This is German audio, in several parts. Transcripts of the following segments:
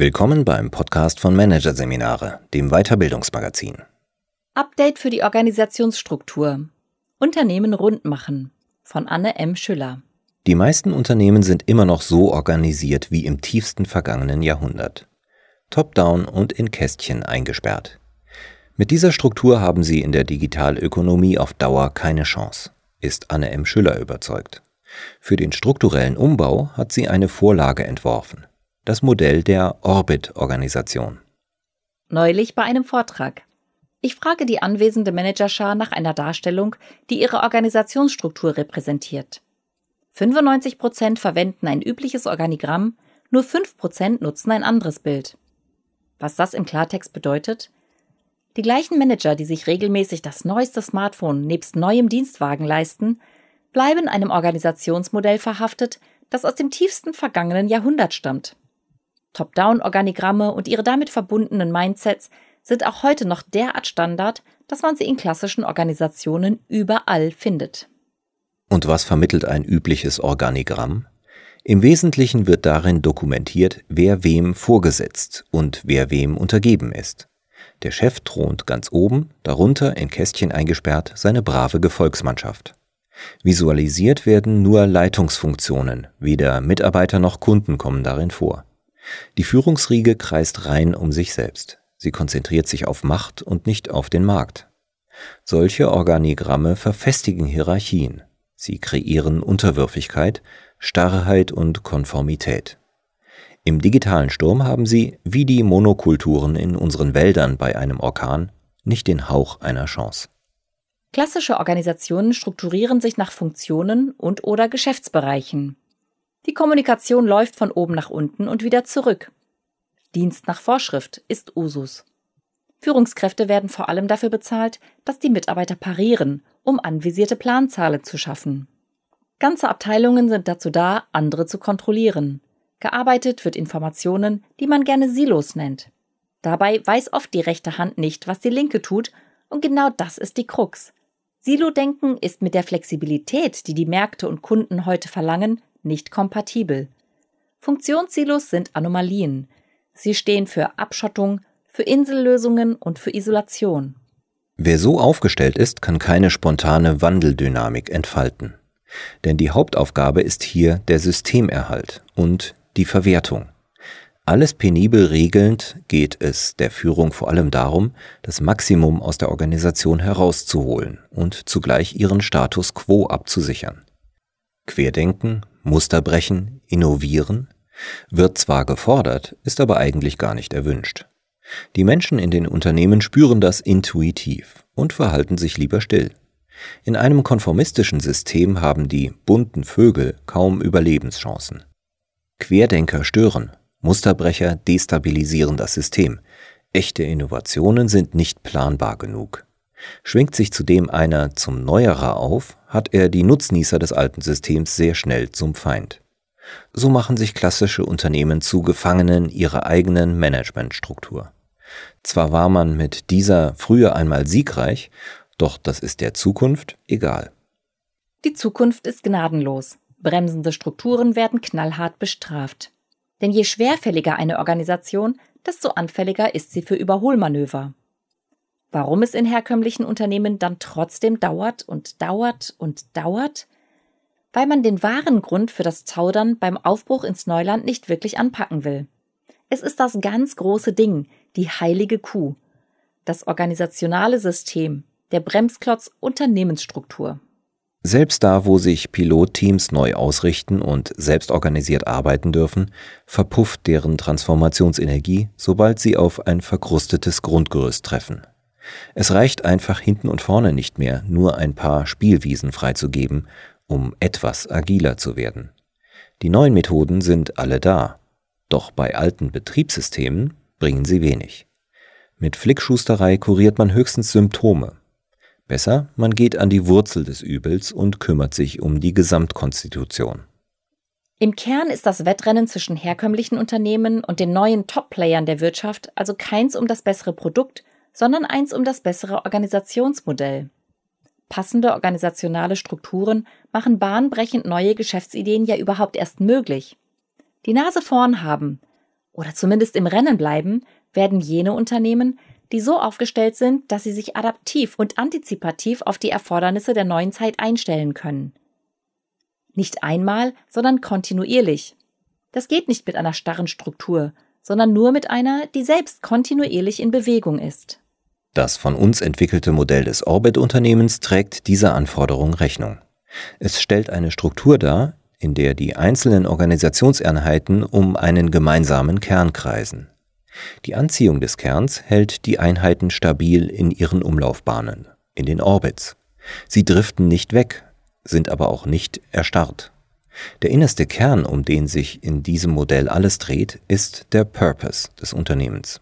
Willkommen beim Podcast von Managerseminare, dem Weiterbildungsmagazin. Update für die Organisationsstruktur. Unternehmen rund machen von Anne M. Schüller. Die meisten Unternehmen sind immer noch so organisiert wie im tiefsten vergangenen Jahrhundert. Top-down und in Kästchen eingesperrt. Mit dieser Struktur haben sie in der Digitalökonomie auf Dauer keine Chance, ist Anne M. Schüller überzeugt. Für den strukturellen Umbau hat sie eine Vorlage entworfen das Modell der Orbit-Organisation. Neulich bei einem Vortrag. Ich frage die anwesende Managerschar nach einer Darstellung, die ihre Organisationsstruktur repräsentiert. 95 Prozent verwenden ein übliches Organigramm, nur 5 Prozent nutzen ein anderes Bild. Was das im Klartext bedeutet? Die gleichen Manager, die sich regelmäßig das neueste Smartphone nebst neuem Dienstwagen leisten, bleiben einem Organisationsmodell verhaftet, das aus dem tiefsten vergangenen Jahrhundert stammt. Top-Down-Organigramme und ihre damit verbundenen Mindsets sind auch heute noch derart Standard, dass man sie in klassischen Organisationen überall findet. Und was vermittelt ein übliches Organigramm? Im Wesentlichen wird darin dokumentiert, wer wem vorgesetzt und wer wem untergeben ist. Der Chef thront ganz oben, darunter in Kästchen eingesperrt seine brave Gefolgsmannschaft. Visualisiert werden nur Leitungsfunktionen, weder Mitarbeiter noch Kunden kommen darin vor. Die Führungsriege kreist rein um sich selbst. Sie konzentriert sich auf Macht und nicht auf den Markt. Solche Organigramme verfestigen Hierarchien. Sie kreieren Unterwürfigkeit, Starrheit und Konformität. Im digitalen Sturm haben sie, wie die Monokulturen in unseren Wäldern bei einem Orkan, nicht den Hauch einer Chance. Klassische Organisationen strukturieren sich nach Funktionen und oder Geschäftsbereichen. Die Kommunikation läuft von oben nach unten und wieder zurück. Dienst nach Vorschrift ist Usus. Führungskräfte werden vor allem dafür bezahlt, dass die Mitarbeiter parieren, um anvisierte Planzahlen zu schaffen. Ganze Abteilungen sind dazu da, andere zu kontrollieren. Gearbeitet wird Informationen, die man gerne Silos nennt. Dabei weiß oft die rechte Hand nicht, was die linke tut, und genau das ist die Krux. Silo-Denken ist mit der Flexibilität, die die Märkte und Kunden heute verlangen, nicht kompatibel. Funktionssilos sind Anomalien. Sie stehen für Abschottung, für Insellösungen und für Isolation. Wer so aufgestellt ist, kann keine spontane Wandeldynamik entfalten. Denn die Hauptaufgabe ist hier der Systemerhalt und die Verwertung. Alles penibel regelnd geht es der Führung vor allem darum, das Maximum aus der Organisation herauszuholen und zugleich ihren Status quo abzusichern. Querdenken, Muster brechen, innovieren, wird zwar gefordert, ist aber eigentlich gar nicht erwünscht. Die Menschen in den Unternehmen spüren das intuitiv und verhalten sich lieber still. In einem konformistischen System haben die bunten Vögel kaum Überlebenschancen. Querdenker stören, Musterbrecher destabilisieren das System. Echte Innovationen sind nicht planbar genug. Schwingt sich zudem einer zum Neuerer auf, hat er die Nutznießer des alten Systems sehr schnell zum Feind. So machen sich klassische Unternehmen zu Gefangenen ihrer eigenen Managementstruktur. Zwar war man mit dieser früher einmal siegreich, doch das ist der Zukunft egal. Die Zukunft ist gnadenlos. Bremsende Strukturen werden knallhart bestraft. Denn je schwerfälliger eine Organisation, desto anfälliger ist sie für Überholmanöver. Warum es in herkömmlichen Unternehmen dann trotzdem dauert und dauert und dauert? Weil man den wahren Grund für das Zaudern beim Aufbruch ins Neuland nicht wirklich anpacken will. Es ist das ganz große Ding, die heilige Kuh. Das organisationale System, der Bremsklotz Unternehmensstruktur. Selbst da, wo sich Pilotteams neu ausrichten und selbstorganisiert arbeiten dürfen, verpufft deren Transformationsenergie, sobald sie auf ein verkrustetes Grundgerüst treffen. Es reicht einfach hinten und vorne nicht mehr, nur ein paar Spielwiesen freizugeben, um etwas agiler zu werden. Die neuen Methoden sind alle da, doch bei alten Betriebssystemen bringen sie wenig. Mit Flickschusterei kuriert man höchstens Symptome. Besser, man geht an die Wurzel des Übels und kümmert sich um die Gesamtkonstitution. Im Kern ist das Wettrennen zwischen herkömmlichen Unternehmen und den neuen Top-Playern der Wirtschaft also keins um das bessere Produkt, sondern eins um das bessere Organisationsmodell. Passende organisationale Strukturen machen bahnbrechend neue Geschäftsideen ja überhaupt erst möglich. Die Nase vorn haben oder zumindest im Rennen bleiben, werden jene Unternehmen, die so aufgestellt sind, dass sie sich adaptiv und antizipativ auf die Erfordernisse der neuen Zeit einstellen können. Nicht einmal, sondern kontinuierlich. Das geht nicht mit einer starren Struktur, sondern nur mit einer, die selbst kontinuierlich in Bewegung ist. Das von uns entwickelte Modell des Orbit-Unternehmens trägt dieser Anforderung Rechnung. Es stellt eine Struktur dar, in der die einzelnen Organisationseinheiten um einen gemeinsamen Kern kreisen. Die Anziehung des Kerns hält die Einheiten stabil in ihren Umlaufbahnen, in den Orbits. Sie driften nicht weg, sind aber auch nicht erstarrt. Der innerste Kern, um den sich in diesem Modell alles dreht, ist der Purpose des Unternehmens.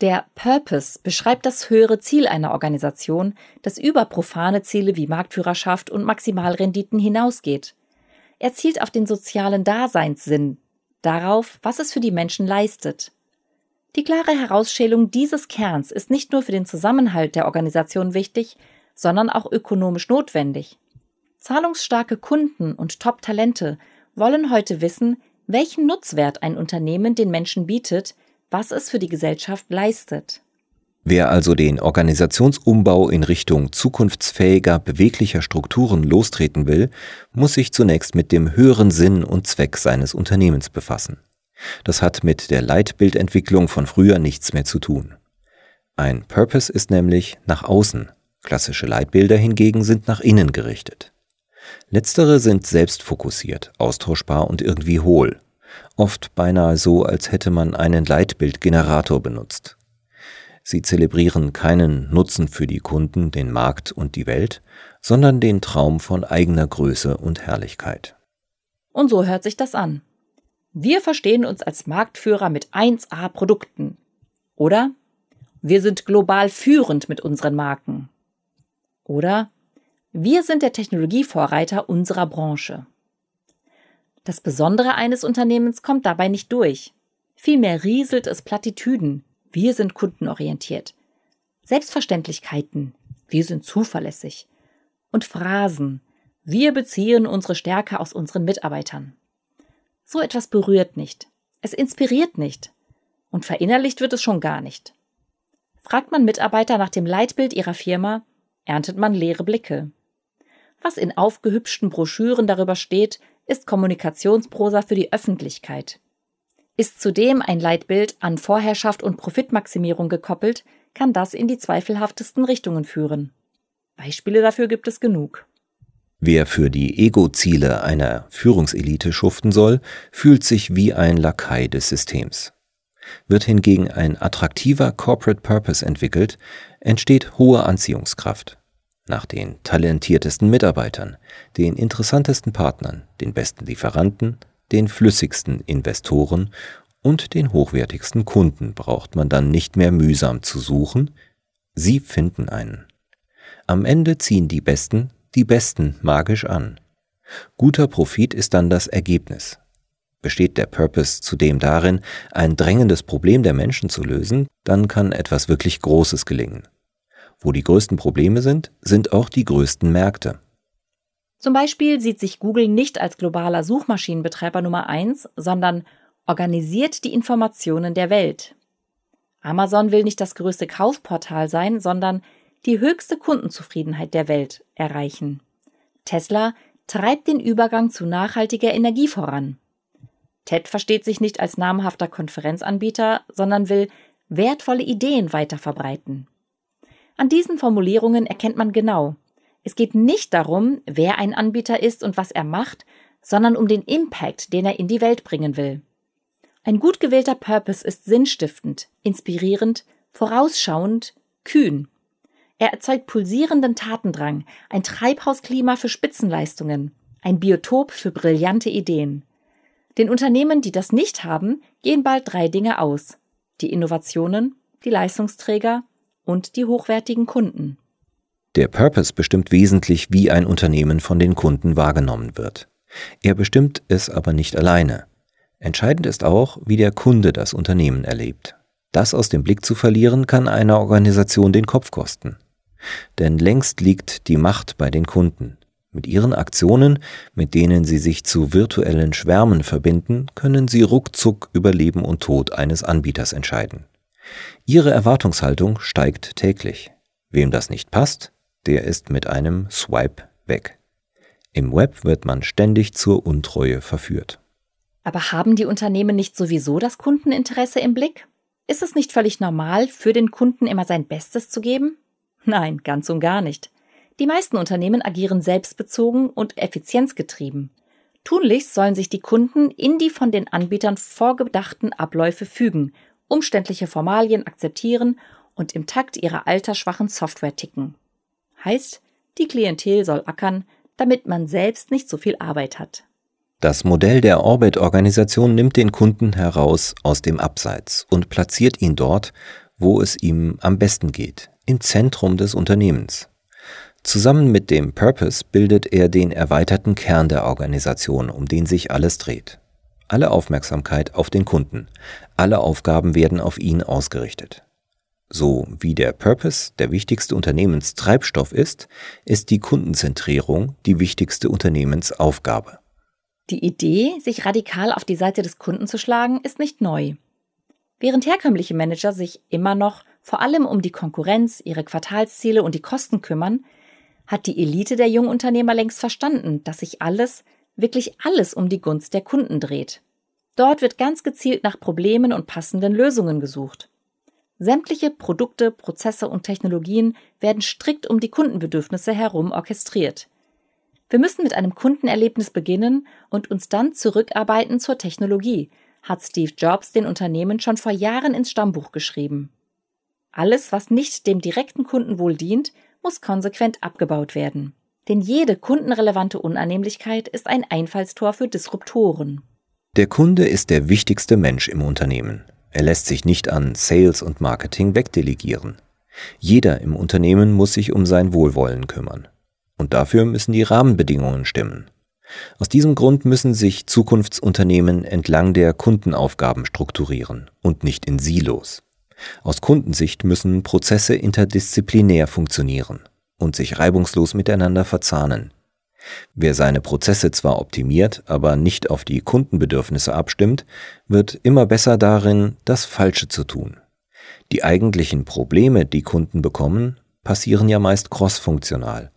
Der Purpose beschreibt das höhere Ziel einer Organisation, das über profane Ziele wie Marktführerschaft und Maximalrenditen hinausgeht. Er zielt auf den sozialen Daseinssinn, darauf, was es für die Menschen leistet. Die klare Herausschälung dieses Kerns ist nicht nur für den Zusammenhalt der Organisation wichtig, sondern auch ökonomisch notwendig. Zahlungsstarke Kunden und Top-Talente wollen heute wissen, welchen Nutzwert ein Unternehmen den Menschen bietet, was es für die Gesellschaft leistet. Wer also den Organisationsumbau in Richtung zukunftsfähiger, beweglicher Strukturen lostreten will, muss sich zunächst mit dem höheren Sinn und Zweck seines Unternehmens befassen. Das hat mit der Leitbildentwicklung von früher nichts mehr zu tun. Ein Purpose ist nämlich nach außen, klassische Leitbilder hingegen sind nach innen gerichtet. Letztere sind selbstfokussiert, austauschbar und irgendwie hohl, oft beinahe so, als hätte man einen Leitbildgenerator benutzt. Sie zelebrieren keinen Nutzen für die Kunden, den Markt und die Welt, sondern den Traum von eigener Größe und Herrlichkeit. Und so hört sich das an. Wir verstehen uns als Marktführer mit 1A Produkten. Oder wir sind global führend mit unseren Marken. Oder wir sind der Technologievorreiter unserer Branche. Das Besondere eines Unternehmens kommt dabei nicht durch. Vielmehr rieselt es Plattitüden. Wir sind kundenorientiert. Selbstverständlichkeiten. Wir sind zuverlässig. Und Phrasen. Wir beziehen unsere Stärke aus unseren Mitarbeitern. So etwas berührt nicht. Es inspiriert nicht. Und verinnerlicht wird es schon gar nicht. Fragt man Mitarbeiter nach dem Leitbild ihrer Firma, erntet man leere Blicke. Was in aufgehübschten Broschüren darüber steht, ist Kommunikationsprosa für die Öffentlichkeit. Ist zudem ein Leitbild an Vorherrschaft und Profitmaximierung gekoppelt, kann das in die zweifelhaftesten Richtungen führen. Beispiele dafür gibt es genug. Wer für die Ego-Ziele einer Führungselite schuften soll, fühlt sich wie ein Lakai des Systems. Wird hingegen ein attraktiver Corporate Purpose entwickelt, entsteht hohe Anziehungskraft nach den talentiertesten Mitarbeitern, den interessantesten Partnern, den besten Lieferanten, den flüssigsten Investoren und den hochwertigsten Kunden braucht man dann nicht mehr mühsam zu suchen, sie finden einen. Am Ende ziehen die Besten die Besten magisch an. Guter Profit ist dann das Ergebnis. Besteht der Purpose zudem darin, ein drängendes Problem der Menschen zu lösen, dann kann etwas wirklich Großes gelingen. Wo die größten Probleme sind, sind auch die größten Märkte. Zum Beispiel sieht sich Google nicht als globaler Suchmaschinenbetreiber Nummer eins, sondern organisiert die Informationen der Welt. Amazon will nicht das größte Kaufportal sein, sondern die höchste Kundenzufriedenheit der Welt erreichen. Tesla treibt den Übergang zu nachhaltiger Energie voran. TED versteht sich nicht als namhafter Konferenzanbieter, sondern will wertvolle Ideen weiter verbreiten. An diesen Formulierungen erkennt man genau, es geht nicht darum, wer ein Anbieter ist und was er macht, sondern um den Impact, den er in die Welt bringen will. Ein gut gewählter Purpose ist sinnstiftend, inspirierend, vorausschauend, kühn. Er erzeugt pulsierenden Tatendrang, ein Treibhausklima für Spitzenleistungen, ein Biotop für brillante Ideen. Den Unternehmen, die das nicht haben, gehen bald drei Dinge aus. Die Innovationen, die Leistungsträger und die hochwertigen Kunden. Der Purpose bestimmt wesentlich, wie ein Unternehmen von den Kunden wahrgenommen wird. Er bestimmt es aber nicht alleine. Entscheidend ist auch, wie der Kunde das Unternehmen erlebt. Das aus dem Blick zu verlieren, kann einer Organisation den Kopf kosten. Denn längst liegt die Macht bei den Kunden. Mit ihren Aktionen, mit denen sie sich zu virtuellen Schwärmen verbinden, können sie ruckzuck über Leben und Tod eines Anbieters entscheiden. Ihre Erwartungshaltung steigt täglich. Wem das nicht passt, der ist mit einem Swipe weg. Im Web wird man ständig zur Untreue verführt. Aber haben die Unternehmen nicht sowieso das Kundeninteresse im Blick? Ist es nicht völlig normal, für den Kunden immer sein Bestes zu geben? Nein, ganz und gar nicht. Die meisten Unternehmen agieren selbstbezogen und effizienzgetrieben. Tunlichst sollen sich die Kunden in die von den Anbietern vorgedachten Abläufe fügen, umständliche Formalien akzeptieren und im Takt ihrer altersschwachen Software ticken. Heißt, die Klientel soll ackern, damit man selbst nicht so viel Arbeit hat. Das Modell der Orbit-Organisation nimmt den Kunden heraus aus dem Abseits und platziert ihn dort, wo es ihm am besten geht, im Zentrum des Unternehmens. Zusammen mit dem Purpose bildet er den erweiterten Kern der Organisation, um den sich alles dreht. Alle Aufmerksamkeit auf den Kunden, alle Aufgaben werden auf ihn ausgerichtet. So wie der Purpose der wichtigste Unternehmenstreibstoff ist, ist die Kundenzentrierung die wichtigste Unternehmensaufgabe. Die Idee, sich radikal auf die Seite des Kunden zu schlagen, ist nicht neu. Während herkömmliche Manager sich immer noch vor allem um die Konkurrenz, ihre Quartalsziele und die Kosten kümmern, hat die Elite der Jungunternehmer längst verstanden, dass sich alles, wirklich alles um die Gunst der Kunden dreht. Dort wird ganz gezielt nach Problemen und passenden Lösungen gesucht. Sämtliche Produkte, Prozesse und Technologien werden strikt um die Kundenbedürfnisse herum orchestriert. Wir müssen mit einem Kundenerlebnis beginnen und uns dann zurückarbeiten zur Technologie, hat Steve Jobs den Unternehmen schon vor Jahren ins Stammbuch geschrieben. Alles, was nicht dem direkten Kundenwohl dient, muss konsequent abgebaut werden. Denn jede kundenrelevante Unannehmlichkeit ist ein Einfallstor für Disruptoren. Der Kunde ist der wichtigste Mensch im Unternehmen. Er lässt sich nicht an Sales und Marketing wegdelegieren. Jeder im Unternehmen muss sich um sein Wohlwollen kümmern. Und dafür müssen die Rahmenbedingungen stimmen. Aus diesem Grund müssen sich Zukunftsunternehmen entlang der Kundenaufgaben strukturieren und nicht in Silos. Aus Kundensicht müssen Prozesse interdisziplinär funktionieren und sich reibungslos miteinander verzahnen. Wer seine Prozesse zwar optimiert, aber nicht auf die Kundenbedürfnisse abstimmt, wird immer besser darin, das Falsche zu tun. Die eigentlichen Probleme, die Kunden bekommen, passieren ja meist crossfunktional.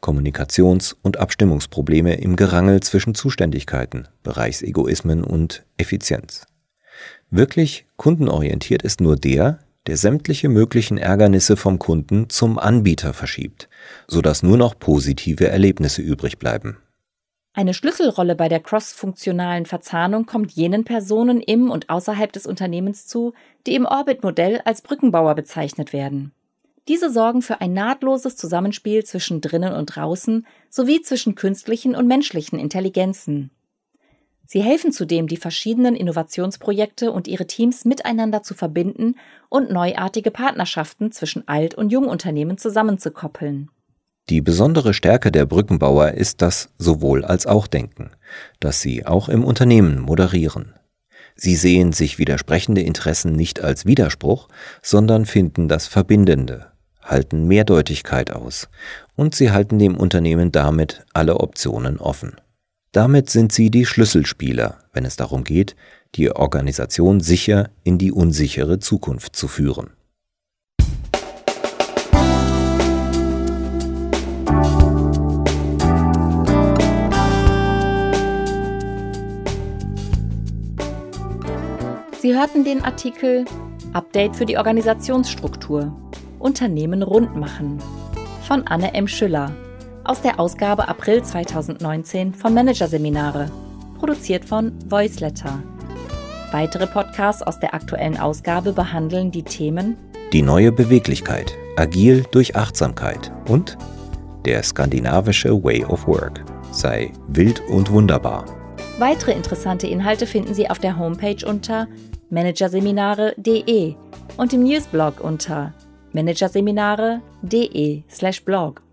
Kommunikations- und Abstimmungsprobleme im Gerangel zwischen Zuständigkeiten, Bereichsegoismen und Effizienz. Wirklich kundenorientiert ist nur der, der sämtliche möglichen Ärgernisse vom Kunden zum Anbieter verschiebt, sodass nur noch positive Erlebnisse übrig bleiben. Eine Schlüsselrolle bei der crossfunktionalen Verzahnung kommt jenen Personen im und außerhalb des Unternehmens zu, die im Orbit-Modell als Brückenbauer bezeichnet werden. Diese sorgen für ein nahtloses Zusammenspiel zwischen drinnen und draußen sowie zwischen künstlichen und menschlichen Intelligenzen. Sie helfen zudem, die verschiedenen Innovationsprojekte und ihre Teams miteinander zu verbinden und neuartige Partnerschaften zwischen Alt- und Jungunternehmen zusammenzukoppeln. Die besondere Stärke der Brückenbauer ist das sowohl als auch Denken, das sie auch im Unternehmen moderieren. Sie sehen sich widersprechende Interessen nicht als Widerspruch, sondern finden das Verbindende, halten Mehrdeutigkeit aus und sie halten dem Unternehmen damit alle Optionen offen. Damit sind sie die Schlüsselspieler, wenn es darum geht, die Organisation sicher in die unsichere Zukunft zu führen. Sie hörten den Artikel Update für die Organisationsstruktur Unternehmen rund machen von Anne M. Schüller aus der Ausgabe April 2019 von Managerseminare, produziert von Voiceletter. Weitere Podcasts aus der aktuellen Ausgabe behandeln die Themen Die neue Beweglichkeit, agil durch Achtsamkeit und der skandinavische Way of Work sei wild und wunderbar. Weitere interessante Inhalte finden Sie auf der Homepage unter managerseminare.de und im Newsblog unter managerseminare.de/blog.